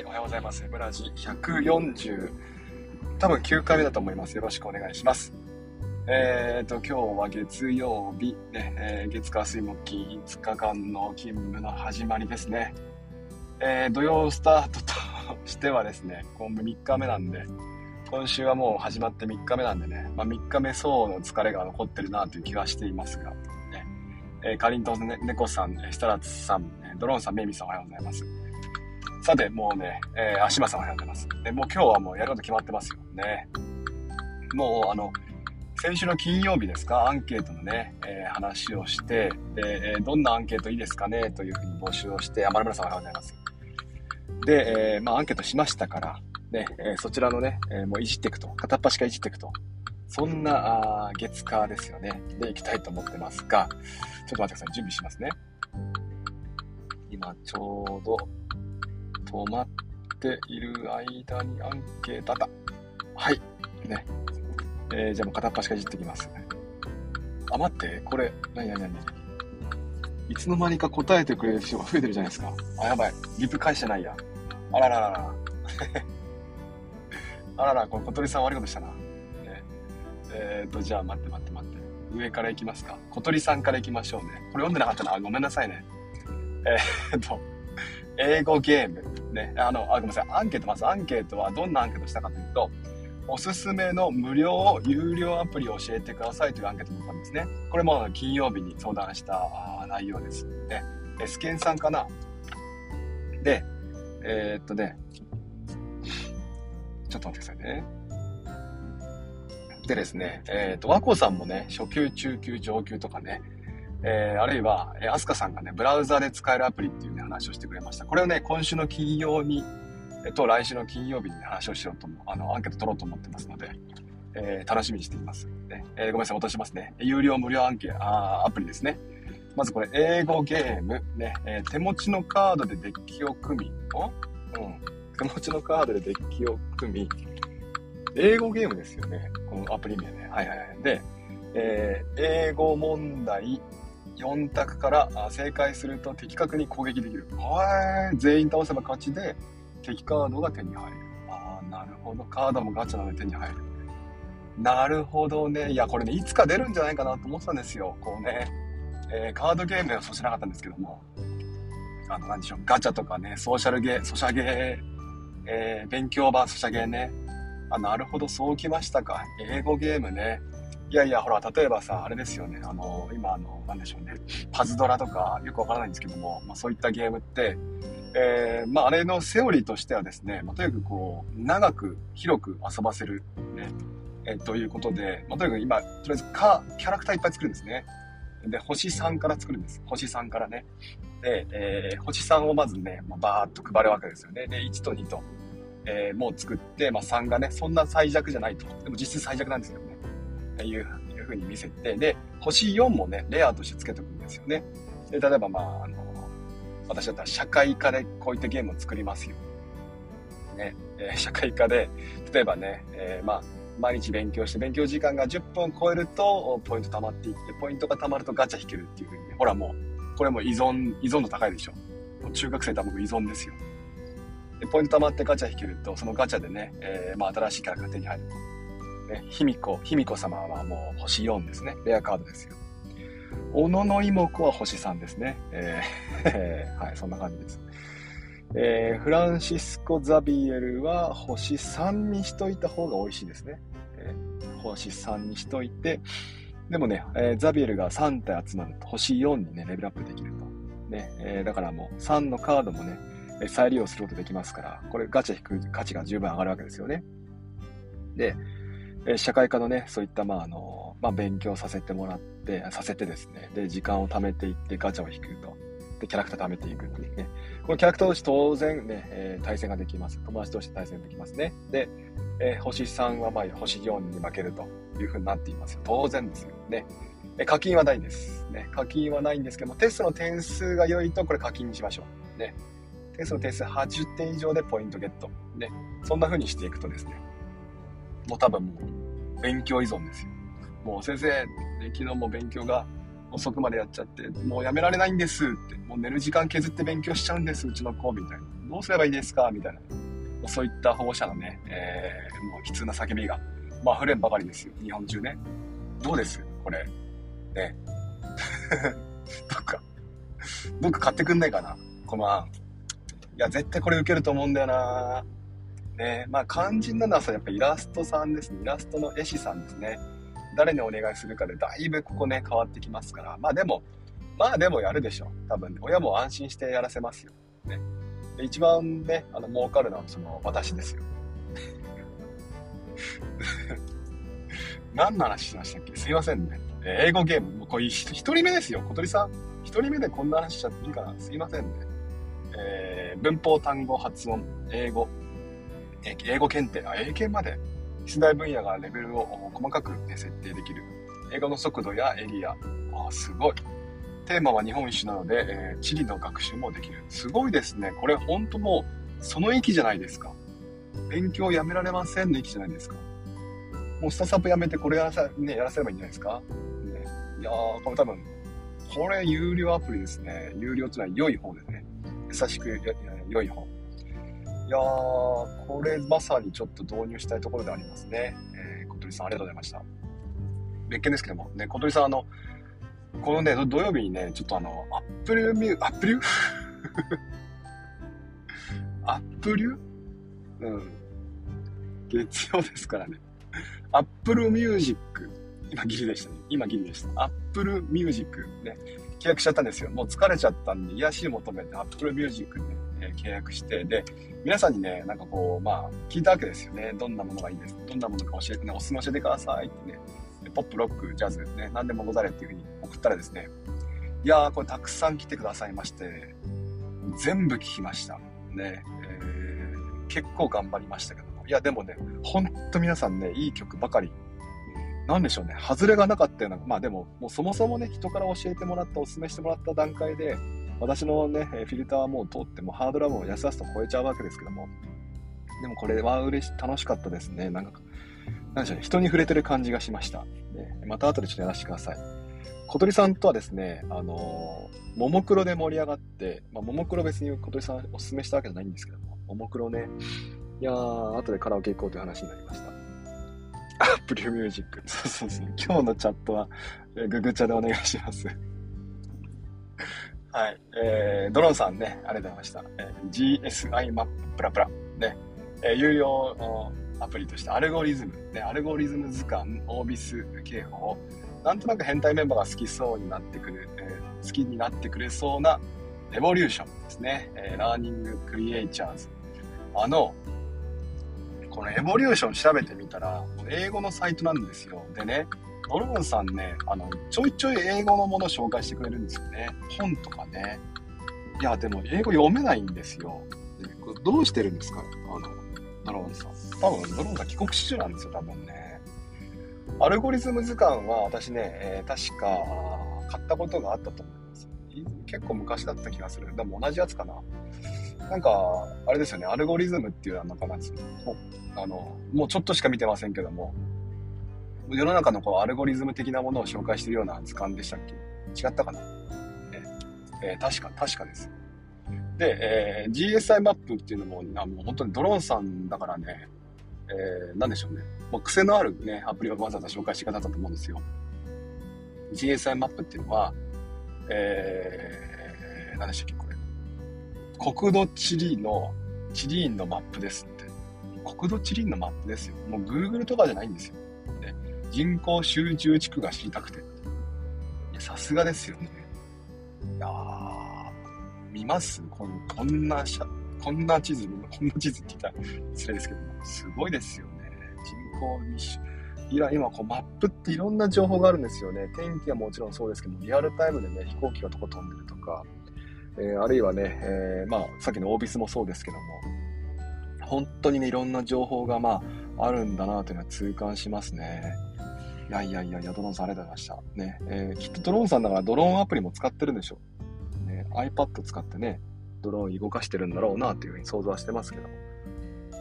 はい、おはようございます。ブラジ140、多分9回目だと思います。よろしくお願いします。えーと、今日は月曜日、ね、えー、月火水木金5日間の勤務の始まりですね。えー、土曜スタートとしてはですね、今後3日目なんで、今週はもう始まって3日目なんでね、まあ、3日目層の疲れが残ってるなという気がしていますが、ね、えー、かりんとう猫さん、設楽さん、ドローンさん、メイミさんおはようございます。さて、もうね、えー、足間さんおはようございます。で、もう今日はもうやること決まってますよね。もう、あの、先週の金曜日ですか、アンケートのね、えー、話をして、で、えー、どんなアンケートいいですかね？というふうに募集をして、あ、まるまるさんおはようございます。で、えー、まあ、アンケートしましたから、ね、えそちらのね、えもういじっていくと、片っ端からいじっていくと、そんな、あ月火ですよね。で、いきたいと思ってますが、ちょっと待ってください。準備しますね。今、ちょうど、止まっている間にアンケートあった。はい。ね。えー、じゃあもう片っ端からいじってきます。あ、待って、これ、なになになにいつの間にか答えてくれる人が増えてるじゃないですか。あ、やばい。リプ返してないや。あらららら。あらら、これ小鳥さん悪いことしたな。ね、えっ、ー、と、じゃあ待って待って待って。上から行きますか。小鳥さんから行きましょうね。これ読んでなかったな。ごめんなさいね。えー、っと、英語ゲーム。ね、あの、あ、ごめんなさい。アンケート、まずアンケートはどんなアンケートしたかというと、おすすめの無料、有料アプリを教えてくださいというアンケートだったんですね。これも金曜日に相談した内容です。ね、エスケンさんかな？で、えー、っとね、ちょっと待ってくださいね。でですね、えー、っと、和子さんもね、初級、中級、上級とかね、えー、あるいは、えー、アスカさんがね、ブラウザで使えるアプリっていうね、話をしてくれました。これをね、今週の金曜に、えっと、来週の金曜日に、ね、話をしようとあの、アンケート取ろうと思ってますので、えー、楽しみにしています。ねえー、ごめんなさい、落としますね。有料無料アンケート、あアプリですね。まずこれ、英語ゲーム、ね、えー、手持ちのカードでデッキを組み、お？うん。手持ちのカードでデッキを組み、英語ゲームですよね。このアプリ名ね。はいはいはい。で、えー、英語問題4択から正解すると的確に攻撃できる。はい。全員倒せば勝ちで、敵カードが手に入る。ああ、なるほど。カードもガチャなので手に入る。なるほどね。いや、これね、いつか出るんじゃないかなと思ってたんですよ。こうね。えー、カードゲームではそうしなかったんですけども。あの、なんでしょう。ガチャとかね、ソーシャルゲー、ソシャゲー、えー、勉強版ソシャゲーね。あ、なるほど、そうきましたか。英語ゲームね。いやいや、ほら、例えばさ、あれですよね。あの、今、あの、なんでしょうね。パズドラとか、よくわからないんですけども、まあ、そういったゲームって、えー、まあ、あれのセオリーとしてはですね、まあ、とにかくこう、長く、広く遊ばせる、ね、えー、ということで、まあ、とにかく今、とりあえずか、キャラクターいっぱい作るんですね。で、星3から作るんです。星3からね。で、えー、星3をまずね、まあ、バーっと配るわけですよね。で、1と2と、えー、もう作って、まあ、3がね、そんな最弱じゃないと。でも実質最弱なんですけど。いういう風に見せて、で、星4もね、レアとして付けとくんですよね。で、例えばまあ、あの、私だったら社会科でこういったゲームを作りますよ。ね、えー、社会科で、例えばね、えー、まあ、毎日勉強して、勉強時間が10分超えると、ポイント溜まっていって、ポイントが溜まるとガチャ引けるっていう風に、ね、ほらもう、これも依存、依存度高いでしょ。中学生多分依存ですよ。で、ポイント溜まってガチャ引けると、そのガチャでね、えー、まあ、新しいキャラが手に入ると。ね、卑弥呼、卑弥呼様はもう星4ですね。レアカードですよ。小野の妹子は星3ですね。えー、はい、そんな感じです。えー、フランシスコ・ザビエルは星3にしといた方が美味しいですね。えー、星3にしといて、でもね、えー、ザビエルが3体集まると星4にね、レベルアップできると。ね、えー、だからもう3のカードもね、再利用することできますから、これガチャ引く価値が十分上がるわけですよね。で、え社会科のね、そういった、まあ、あの、まあ、勉強させてもらって、させてですね、で、時間を貯めていって、ガチャを引くと。で、キャラクター貯めていくっていうね。このキャラクター同士当然ね、えー、対戦ができます。友達同士対戦できますね。で、えー、星3はまあ、星4に負けるというふうになっています。当然ですよね。え課金はないんです。ね。課金はないんですけども、テストの点数が良いと、これ課金にしましょう。ね。テストの点数80点以上でポイントゲット。ね。そんな風にしていくとですね、もう多分もう勉強依存ですよ。もう先生、昨日も勉強が遅くまでやっちゃって、もうやめられないんですって、もう寝る時間削って勉強しちゃうんです、うちの子、みたいな。どうすればいいですかみたいな。そういった保護者のね、えー、もう悲痛な叫びが、まあ、溢れんばかりですよ。日本中ね。どうです？これ。ね。どっか、どっか買ってくんないかな？この案。いや、絶対これ受けると思うんだよなねまあ肝心なのはさ、やっぱイラストさんですね。イラストの絵師さんですね。誰にお願いするかでだいぶここね、変わってきますから。まあでも、まあでもやるでしょう。多分、ね、親も安心してやらせますよ。ね。で一番ね、あの、儲かるのはその、私ですよ。何の話しましたっけ？すいませんね。え英語ゲーム、もうこれ一人目ですよ。小鳥さん。一人目でこんな話しちゃっていいかなすいませんね。えー、文法、単語、発音、英語、英語検定、英検まで。出題分野がレベルを細かく、設定できる。英語の速度やエリア。あ、すごい。テーマは日本一なので、えー、地理の学習もできる。すごいですね。これほんともう、その域じゃないですか。勉強やめられませんの域じゃないですか。もうスタサップやめてこれやらさ、ね、やらせればいいんじゃないですか。ね、いやー、これ多分、これ有料アプリですね。有料っていうのは良い方ですね。優しく良い方。いやー、これまさにちょっと導入したいところでありますね。えー、小鳥さんありがとうございました。別件ですけども、ね、小鳥さんあの、このね、土曜日にね、ちょっとあの、 Apple Mu、Apple Apple うん。月曜ですからね。 Apple Music。今ギリでしたね。今ギリでした。 Apple Music ね。契約しちゃったんですよ。もう疲れちゃったんで、癒し求めて Apple Music ね、えー、契約して、で、皆さんにね、なんかこう、まあ、聞いたわけですよね。どんなものがいいですどんなものか教えてね、おすすめ教えてくださいってね。ポップ、ロック、ジャズ、ね、何でもござれっていうふうに送ったらですね、いやー、これたくさん来てくださいまして、全部聞きました。ね、えー、結構頑張りましたけども。いや、でもね、ほんと皆さんね、いい曲ばかり。なんでしょうね、外れがなかったような、まあでも、もうそもそもね、人から教えてもらった、お勧めしてもらった段階で、私のね、フィルターはもう通ってもハードルはもうやすやすと超えちゃうわけですけども、でもこれは嬉し、楽しかったですね。なんか、なんでしょうね、人に触れてる感じがしました。ね、また後でちょっとやらせてください。小鳥さんとはですね、あのー、ももクロで盛り上がって、まあ、ももクロ別に小鳥さんおすすめしたわけじゃないんですけども、ももクロね、いやー、後でカラオケ行こうという話になりました。Apple Music。そうそうそう。今日のチャットは、ググチャでお願いします。はい。えー、ドローンさんね、ありがとうございました。えー、GSI Mapプラプラ。ね。えー、有料アプリとしてアルゴリズム、ね、アルゴリズム図鑑、オービス警報、なんとなく変態メンバーが好きそうになってくる、えー、好きになってくれそうな Evolution ですね。えー、 Learning Creatures。あの、この Evolution 調べてみたら、英語のサイトなんですよ。でね、ドローンさんね、あの、ちょいちょい英語のもの紹介してくれるんですよね。本とかね。いや、でも英語読めないんですよ。これどうしてるんですか？あの、ドローンさん。多分、ドローンさん帰国子女なんですよ、多分ね。アルゴリズム図鑑は私ね、えー、確か買ったことがあったと思います。結構昔だった気がする。でも同じやつかな。なんか、あれですよね、アルゴリズムっていうのは、なあの、もうちょっとしか見てませんけども、世の中のこうアルゴリズム的なものを紹介してるような図鑑でしたっけ？違ったかな？ええー、確か、確かです。で、えー、GSI マップっていうのも、あもう本当にドローンさんだからね、えー、なんでしょうね。もう癖のあるね、アプリをわざわざ紹介してくださったと思うんですよ。GSI マップっていうのは、えー、何でしたっけ、これ。国土地理の、地理院のマップですって。国土地理院のマップですよ。もう Google とかじゃないんですよ。ね、人口集中地区が知りたくて。いや、さすがですよね。いや、見ます？こんこんなしゃ、こんな地図、こんな地図って言ったら失礼ですけども、すごいですよね。人口密集。いや、今こうマップっていろんな情報があるんですよね。天気はもちろんそうですけど、リアルタイムでね、飛行機がどこ飛んでるとか、えー、あるいはね、えー、まあ、さっきのオービスもそうですけども、本当にね、いろんな情報がまあ、あるんだなというのは痛感しますね。いやいやいやいや、ドローンさんありがとうございました。ね、えー、きっとドローンさんだからドローンアプリも使ってるんでしょう。ね iPad 使ってね、ドローン動かしてるんだろうなというふうに想像はしてますけども。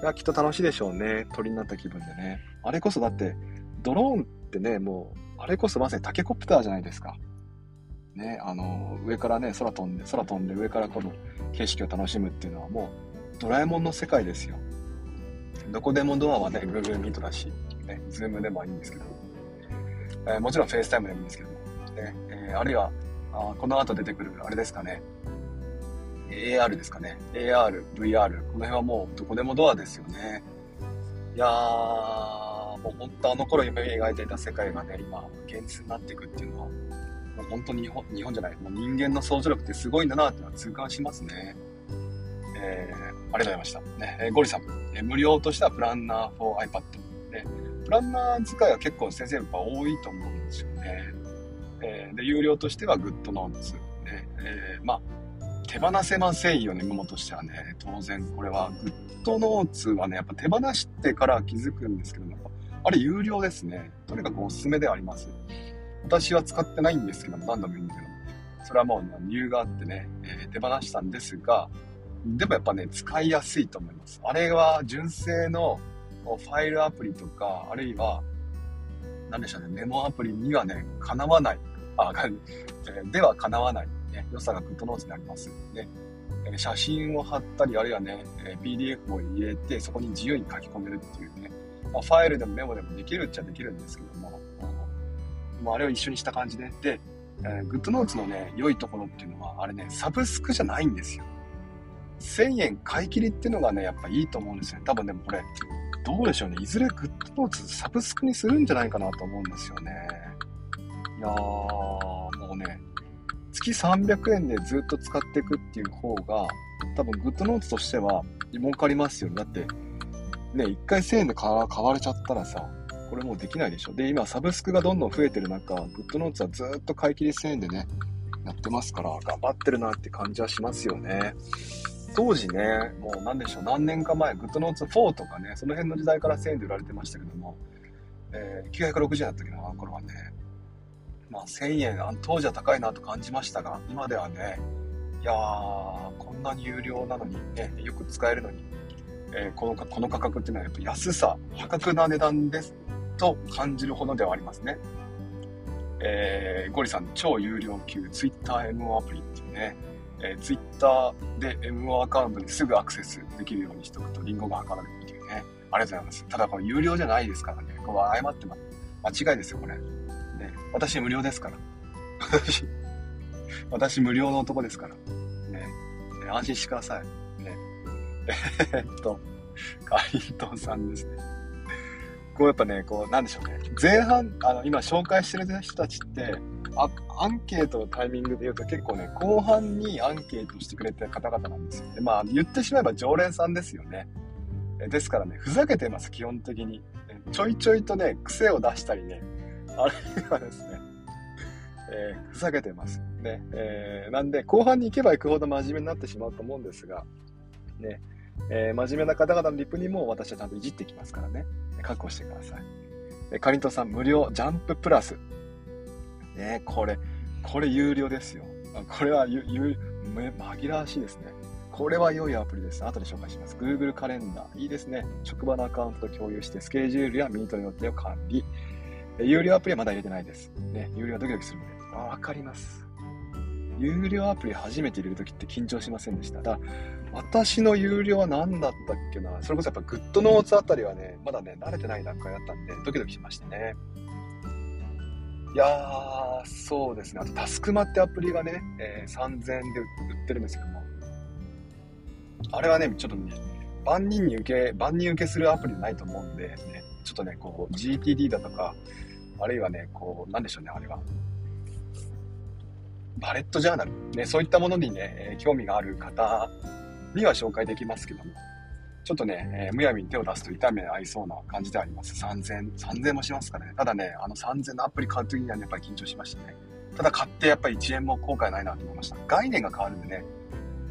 いや、きっと楽しいでしょうね。鳥になった気分でね。あれこそだって、ドローンってね、もう、あれこそまさにタケコプターじゃないですか。ね、あの、上からね、空飛んで、空飛んで上からこの景色を楽しむっていうのはもう、ドラえもんの世界ですよ。どこでもドアはね、Google Meet だし、ね、Zoom でもいいんですけど、えー、もちろん FaceTime でもいいんですけども、ねえー、あるいはあこの後出てくる、あれですかね、AR ですかね、AR、VR、この辺はもうどこでもドアですよね。いやー、もう本当あの頃夢描いていた世界がね、今、現実になっていくっていうのは、もう本当に日本、日本じゃない、もう人間の想像力ってすごいんだなっていうのは痛感しますね。えー、ありがとうございました。ね、えー、ゴリさん、えー、無料としてはプランナー for iPad。ね、ランナー使いは結構先生やっぱ多いと思うんですよね。えー、で、有料としては GoodNotes。ね、えー、まあ、手放せませんよね、メモとしてはね。当然、これは、GoodNotes はね、やっぱ手放してから気づくんですけども、あれ有料ですね。とにかくおすすめではあります。私は使ってないんですけども、何度も言うんだけども、それはもう理由があってね、えー、手放したんですが、でもやっぱね、使いやすいと思います。あれは純正のファイルアプリとか、あるいは、何でしょうね、メモアプリにはね、かなわない。あ、ではかなわない、ね、良さが GoodNotes にありますのでね。写真を貼ったり、あるいはね、PDF を入れて、そこに自由に書き込めるっていうね、まあ、ファイルでもメモでもできるっちゃできるんですけども、もうあれを一緒にした感じで、で、えー、GoodNotes のね、良いところっていうのは、あれね、サブスクじゃないんですよ。1000円買い切りっていうのがね、やっぱいいと思うんですよね。多分でもこれ、どうでしょうね。いずれ GoodNotes サブスクにするんじゃないかなと思うんですよね。いやー、もうね、月300円でずっと使っていくっていう方が、多分 GoodNotes としては儲かりますよね。だって、ね、1回1000円で買われちゃったらさ、これもうできないでしょ。で、今サブスクがどんどん増えてる中、GoodNotes はずっと買い切り1000円でね、やってますから、頑張ってるなって感じはしますよね。当時ね、もう何でしょう、何年か前、グッドノーツ4とかね、その辺の時代から1000円で売られてましたけども、えー、960円だったけど、あの頃はね、まあ1000円、あ当時は高いなと感じましたが、今ではね、いやー、こんなに有料なのにね、よく使えるのに、えー、このこの価格っていうのはやっぱ安さ、破格な値段ですと感じるほどではありますね。えー、ゴリさん、超有料級 TwitterMO アプリっていうね、えー、Twitter で MO アカウントにすぐアクセスできるようにしておくとリンゴが測られるっていうね。ありがとうございます。ただこれ有料じゃないですからね。これ誤ってます。間違いですよ、これ。ね、私無料ですから。私、私無料の男ですから。ね。安心してください。ね。えっと、かりんとうさんですね。こうやっぱね、こう、なんでしょうね。前半、あの、今紹介してる人たちって、あアンケートのタイミングで言うと結構ね、後半にアンケートしてくれてる方々なんですよ。で、まあ、言ってしまえば常連さんですよね。ですからね、ふざけてます、基本的に。ちょいちょいとね、癖を出したりね、あるいはですね、えー、ふざけてます。ね、えー、なんで、後半に行けば行くほど真面目になってしまうと思うんですが、ね、えー、真面目な方々のリプにも私はちゃんといじってきますからね、確保してください。えかりんとさん、無料ジャンププラス。ね、これ、これ有料ですよ。これはゆ、ゆ、紛らわしいですね。これは良いアプリです。後で紹介します。Google カレンダー。いいですね。職場のアカウントと共有して、スケジュールやミートの予定を管理。有料アプリはまだ入れてないです。ね、有料はドキドキするので。わかります。有料アプリ初めて入れるときって緊張しませんでした？だ私の有料は何だったっけな？それこそやっぱグッドノーツあたりはね、まだね、慣れてない段階だったんで、ドキドキしましたね。いやー、そうですね。あと、タスクマってアプリがね、えー、3000円で売ってるんですけども、あれはね、ちょっとね、万人に受け、万人受けするアプリないと思うんで、ね、ちょっとね、こう、GTD だとか、あるいはね、こう、なんでしょうね、あれは。バレットジャーナル、ね、そういったものにね、興味がある方には紹介できますけども、ちょっとね、えー、むやみに手を出すと痛め合いそうな感じではあります。3000、3000もしますからね。ただね、あの3000のアプリ買うときには、ね、やっぱり緊張しましたね。ただ買ってやっぱり1円も後悔ないなと思いました。概念が変わるんでね、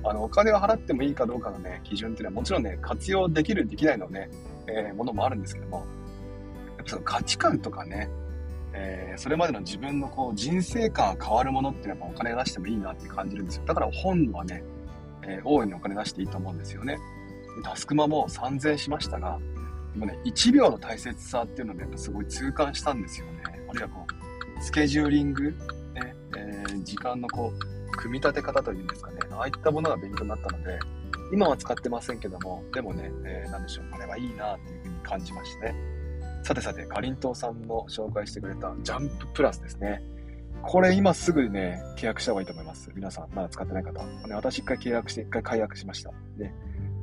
あの、お金を払ってもいいかどうかのね、基準っていうのはもちろんね、活用できる、できないのね、えー、ものもあるんですけども、やっぱその価値観とかね、えー、それまでの自分のこう人生観が変わるものっていうのはやっぱお金出してもいいなって感じるんですよ。だから本はね、えー、大いにお金出していいと思うんですよね。タスクマも3000しましたが、でもね、1秒の大切さっていうので、やっぱすごい痛感したんですよね。あるいはこう、スケジューリング、ね、えー、時間のこう、組み立て方というんですかね、ああいったものが勉強になったので、今は使ってませんけども、でもね、えー、なんでしょう、あれはいいなっていうふうに感じましたね。さてさて、かりんとうさんの紹介してくれたジャンププラスですね。これ今すぐね、契約した方がいいと思います。皆さん、まだ使ってない方。ね、私一回契約して、一回解約しました。ね。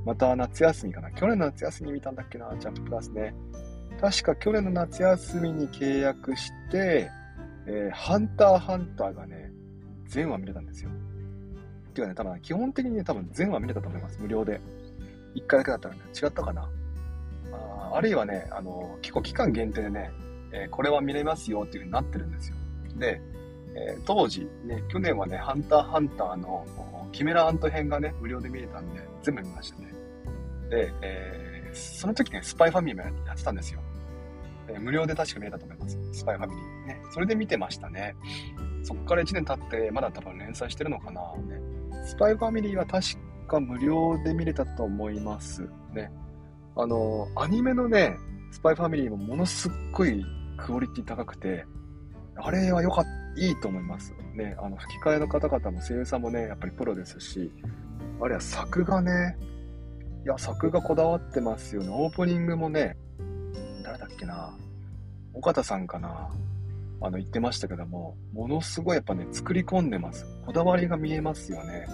また夏休みかな。去年の夏休み見たんだっけな、ジャンププラスね。確か去年の夏休みに契約して、えー、ハンターハンターがね、全話見れたんですよ。っていうかね、多分基本的にね、多分全話見れたと思います。無料で。一回だけだったらね、違ったかな。ああるいはね、あの、結構期間限定でね、えー、これは見れますよっていう風になってるんですよ。で、え、当時、ね、去年はね、ハンターハンターのキメラアント編がね、無料で見れたんで、全部見ましたね。で、えー、その時ね、スパイファミリーもやってたんですよ。え、無料で確か見れたと思います。スパイファミリー。ね。それで見てましたね。そっから1年経って、まだ多分連載してるのかな。ね。スパイファミリーは確か無料で見れたと思います。ね。あの、アニメのね、スパイファミリーもものすっごいクオリティ高くて、あれは良かった、いいと思います。ね、あの、吹き替えの方々も声優さんもね、やっぱりプロですし、あれは作画ね、いや、作画こだわってますよね。オープニングもね、誰だっけな、岡田さんかな、あの、言ってましたけども、ものすごいやっぱね、作り込んでます。こだわりが見えますよね。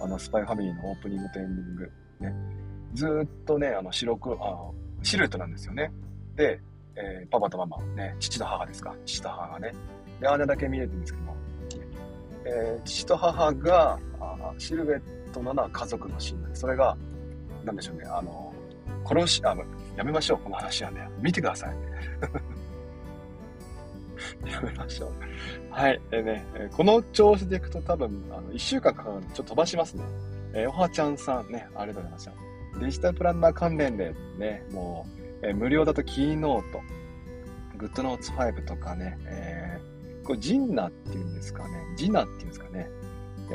あの、スパイファミリーのオープニングとエンディング。ね。ずっとね、あの、白黒、あシルエットなんですよね。で、えー、パパとママ、ね、父と母ですか。父と母がね。で、姉だけ見えてるんですけども、えー、父と母があシルエットなのは家族のシーンそれが、なんでしょうね、あの、殺し、あの、やめましょう、この話はね。見てください。やめましょう。はい。えー、ね、この調子でいくと多分、あの、1週間かかるんで、ちょっと飛ばしますね。えー、おはちゃんさんね、ありがとうございました。デジタルプランナー関連でね、もう、えー、無料だと Keynote、 GoodNotes 5とかね、えー、これジンナっていうんですかね、ジナっていうんですかね。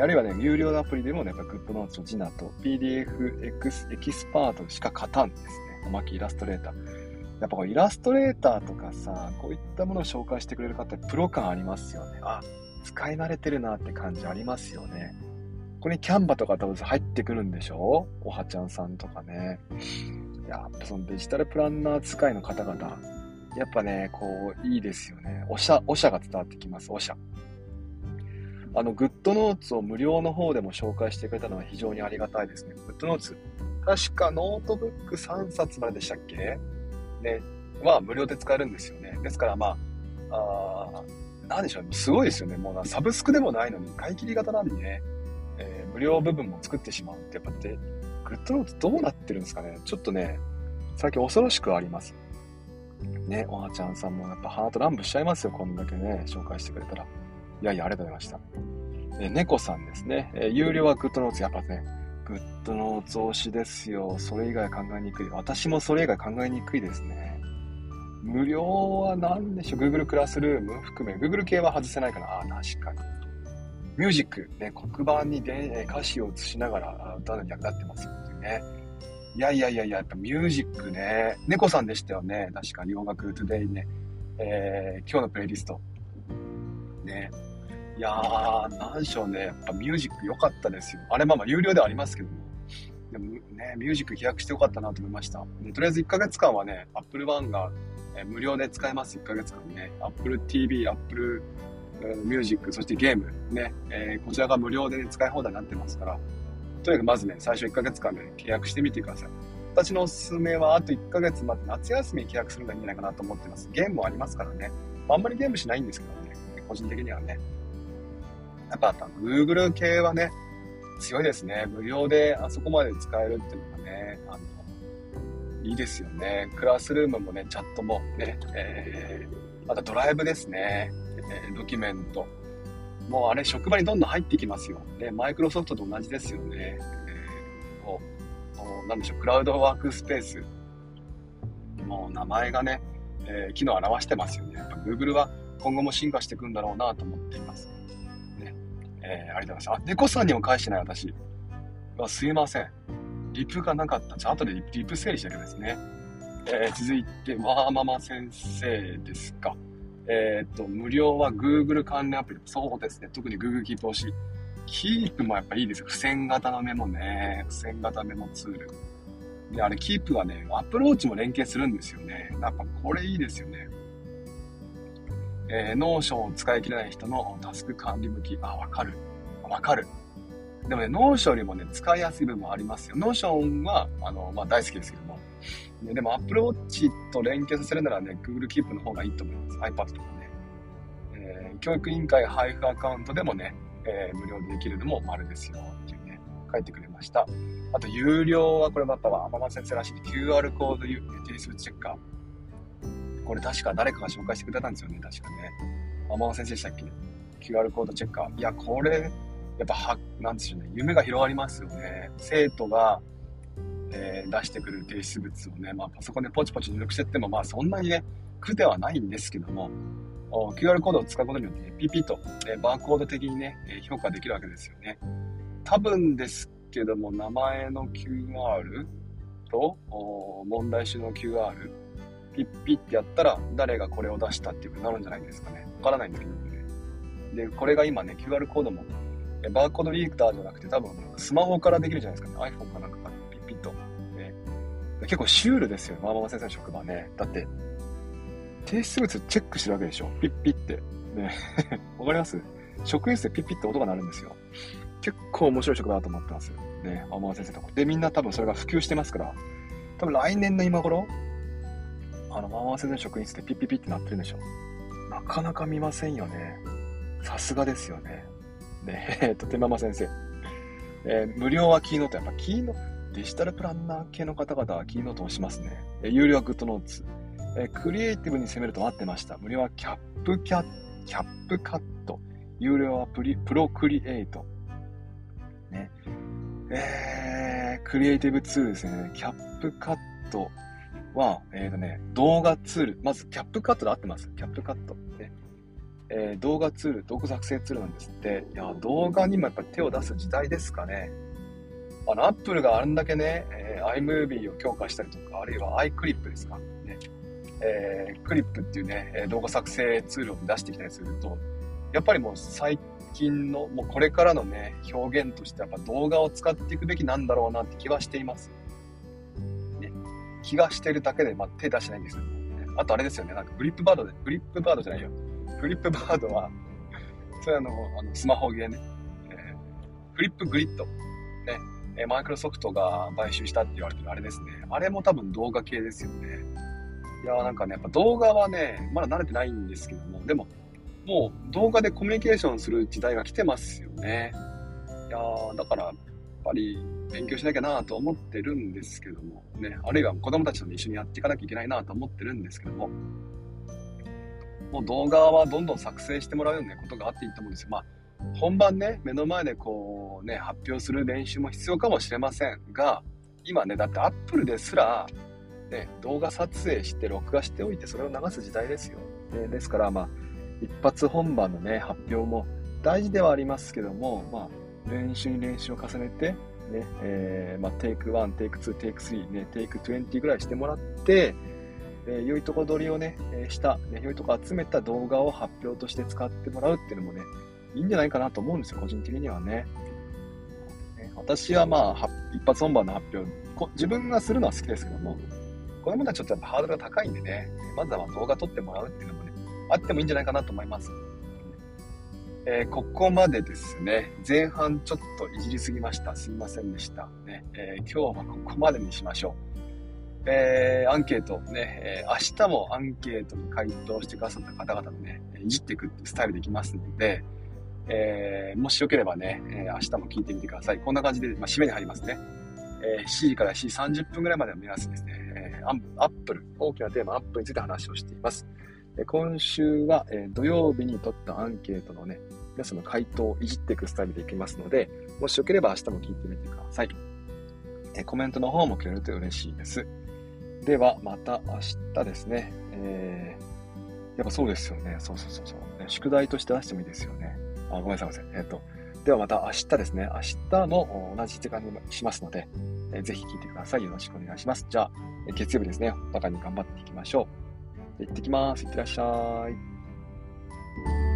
あるいはね、有料のアプリでもね、グッドノーツとジナと PDF エクスエキスパートしか勝たんですね。おまけイラストレーター。やっぱこうイラストレーターとかさ、こういったものを紹介してくれる方ってプロ感ありますよね。あ、使い慣れてるなって感じありますよね。ここにキャンバとか多分入ってくるんでしょ？おはちゃんさんとかね。やっぱそのデジタルプランナー使いの方々、やっぱね、こう、いいですよね。おしゃ、おしゃが伝わってきます、おしゃ。あの、グッドノーツを無料の方でも紹介してくれたのは非常にありがたいですね。グッドノーツ、確かノートブック3冊まででしたっけ？ね、は無料で使えるんですよね。ですからまあ、あなんでしょう、すごいですよね。もうなサブスクでもないのに、買い切り型なんでね、えー、無料部分も作ってしまうって、やっぱで、 GoodNotes どうなってるんですかね。ちょっとね、最近恐ろしくあります。ね、おはちゃんさんもやっぱハート乱舞しちゃいますよ。こんだけね、紹介してくれたら。いやいや、ありがとうございました。え猫さんですね。え有料は GoodNotes、やっぱね、 GoodNotes 推しですよ。それ以外考えにくい。私もそれ以外考えにくいですね。無料は何でしょう ?Google クラスルーム含め、Google 系は外せないかなあ、確かに。ミュージック、ね、黒板にで歌詞を映しながら歌うのに役立ってますよっていうね。いやいやいやいや、やっぱミュージックね。猫さんでしたよね。確かに、洋楽トゥデイね。えー、今日のプレイリスト。ね。いやー、なんでしょうね。やっぱミュージック良かったですよ。あれまあまあ有料ではありますけども。でもね、ミュージック飛躍してよかったなと思いました。でとりあえず1ヶ月間はね、Apple One が、え無料で使えます。1ヶ月間ね。Apple TV、Apple Music、そしてゲームね、えー、こちらが無料で、ね、使い放題になってますから、とにかくまずね、最初1ヶ月間で、ね、契約してみてください。私のおすすめは、あと1ヶ月待って夏休み契約するのがいいんじゃないかなと思ってます。ゲームもありますからね。あんまりゲームしないんですけどね、個人的にはね。やっぱ、Google 系はね、強いですね。無料であそこまで使えるっていうのがね、あの、いいですよね。クラスルームもね、チャットもね、えー、またドライブですね、えー、ドキュメント。もうあれ、職場にどんどん入ってきますよ。で、マイクロソフトと同じですよね。えー、もう、なんでしょう、クラウドワークスペース。もう名前がね、えー、機能を表してますよね。やっぱ Google は今後も進化していくんだろうなと思っています。えー、ありがとうございます。あ、猫さんにも返してない私。あすいません。リプがなかった。じゃあ後でリプ整理したけどですね。えー、続いて、わーママ先生ですか。えっ、と、無料は Google 関連アプリ。そうですね。特に Google キープ推し。キープもやっぱいいですよ。付箋型のメモね。付箋型メモツール。で、あれ、キープはね、 Apple Watch も連携するんですよね。やっぱこれいいですよね。えー、 Notion を使い切れない人のタスク管理向き。あ、わかる。わかる。でもね、 Notion よりもね、使いやすい部分もありますよ。 Notion は、あの、まあ、大好きですけども。ね、でも、 Apple Watch と連携させるならね、Google Keep の方がいいと思います。iPad とかね。えー、教育委員会配布アカウントでもね、えー、無料でできるのも丸ですよ。っていうね、書いてくれました。あと、有料はこれまたは、ママ先生らしい QR コード提出チェッカー。これ確か誰かが紹介してくれたんですよね、確かね。ママ先生でしたっけ ?QR コードチェッカー。いや、これ、やっぱは、なんでしょうね、夢が広がりますよね。生徒が、えー、出してくる提出物をね、まあ、パソコンでポチポチ入力してっても、まあ、そんなにね、苦ではないんですけども、QR コードを使うことによって、ね、ピピと、え、バーコード的にね、評価できるわけですよね。多分ですけども、名前の QR と、問題集の QR、ピッピッってやったら、誰がこれを出したっていうふうになるんじゃないですかね。わからないんだけどね。で、これが今ね、QR コードもバーコードリーダーじゃなくて多分スマホからできるじゃないですかね。iPhone かなんかからピッピッと。ね、結構シュールですよ。マーママ先生の職場ね。だって、提出物チェックしてるわけでしょ。ピッピッって。ね。わかります？職員室でピッピッって音が鳴るんですよ。結構面白い職場だと思ってます。ね。マーママ先生とか。で、みんな多分それが普及してますから、多分来年の今頃、あの、マーママ先生の職員室でピッピッピってなってるんでしょ。なかなか見ませんよね。さすがですよね。ね、えっと、手間先生。えー、無料は Keynote。やっぱキーノデジタルプランナー系の方々は Keynote 推しますね。えー、有料は GoodNotes。えー、クリエイティブに攻めると待ってました。無料はキャップキャ CapCut。有料はプリ Procreate。ね。えー、クリエイティブツールですね。 CapCut は、えっ、ー、とね、動画ツール。まず、 CapCut で合ってます。 CapCut。ね。えー、動画ツール、動画作成ツールなんですって。いや、動画にもやっぱり手を出す時代ですかね。あの、アップルがあんだけね、えー、iMovie を強化したりとか、あるいは iClip ですかね。えー、クリップっていうね、動画作成ツールを出してきたりすると、やっぱりもう最近の、もうこれからのね、表現としてやっぱ動画を使っていくべきなんだろうなって気はしています。気がしてるだけで、まあ、手出しないんですけど、ね、あとあれですよね、なんかグリップバードで、グリップバードじゃないよ。フリップバードは、それあの、あのスマホゲーね、えー、フリップグリッド、ね、えマイクロソフトが買収したって言われてるあれですね。あれも多分動画系ですよね。いやーなんかね、やっぱ動画はね、まだ慣れてないんですけども、でも、もう動画でコミュニケーションする時代が来てますよね。いやーだから、ぱり勉強しなきゃなと思ってるんですけども、ね、あるいは子供たちと一緒にやっていかなきゃいけないなと思ってるんですけども、もう動画はどんどん作成してもらうようなことがあっていいと思うんですよ。まあ、本番ね、目の前でこうね、発表する練習も必要かもしれませんが、今ね、だって Apple ですら、ね、動画撮影して録画しておいてそれを流す時代ですよ。でですから、まあ、一発本番のね、発表も大事ではありますけども、まあ、練習に練習を重ねて、ね、えー、まあ、テイク1、テイク2、テイク3、ね、テイク20ぐらいしてもらって、えー、良いとこ取りをね、えー、した、ね、良いとこ集めた動画を発表として使ってもらうっていうのもね、いいんじゃないかなと思うんですよ、個人的にはね。ね私はまあ、一発本番の発表こ、自分がするのは好きですけども、子供たちちょっとやっぱハードルが高いんでね、まずは動画撮ってもらうっていうのもね、あってもいいんじゃないかなと思います。えー、ここまでですね、前半ちょっといじりすぎました。すいませんでした。ねえー、今日はここまでにしましょう。えー、アンケートね、え、明日もアンケートに回答してくださった方々のね、いじっていくてスタイルできますので、え、もしよければね、え明日も聞いてみてください。こんな感じで、まあ、締めに入りますね。え7時から7時30分ぐらいまでの目安ですね、えアップル、大きなテーマアップルについて話をしています。今週は、え土曜日に取ったアンケートのね、皆さんの回答をいじっていくスタイルでいきますので、もしよければ明日も聞いてみてください。えコメントの方もくれると嬉しいです。では、また明日ですね。えー、やっぱそうですよね。そうそうそうそう、ね。宿題として出してもいいですよね。あ、ごめんなさい、ごめんなさい。えっ、ー、と、ではまた明日ですね。明日も同じ時間にしますので、えー、ぜひ聞いてください。よろしくお願いします。じゃあ、月曜日ですね。お互いに頑張っていきましょう。行ってきます。いってらっしゃい。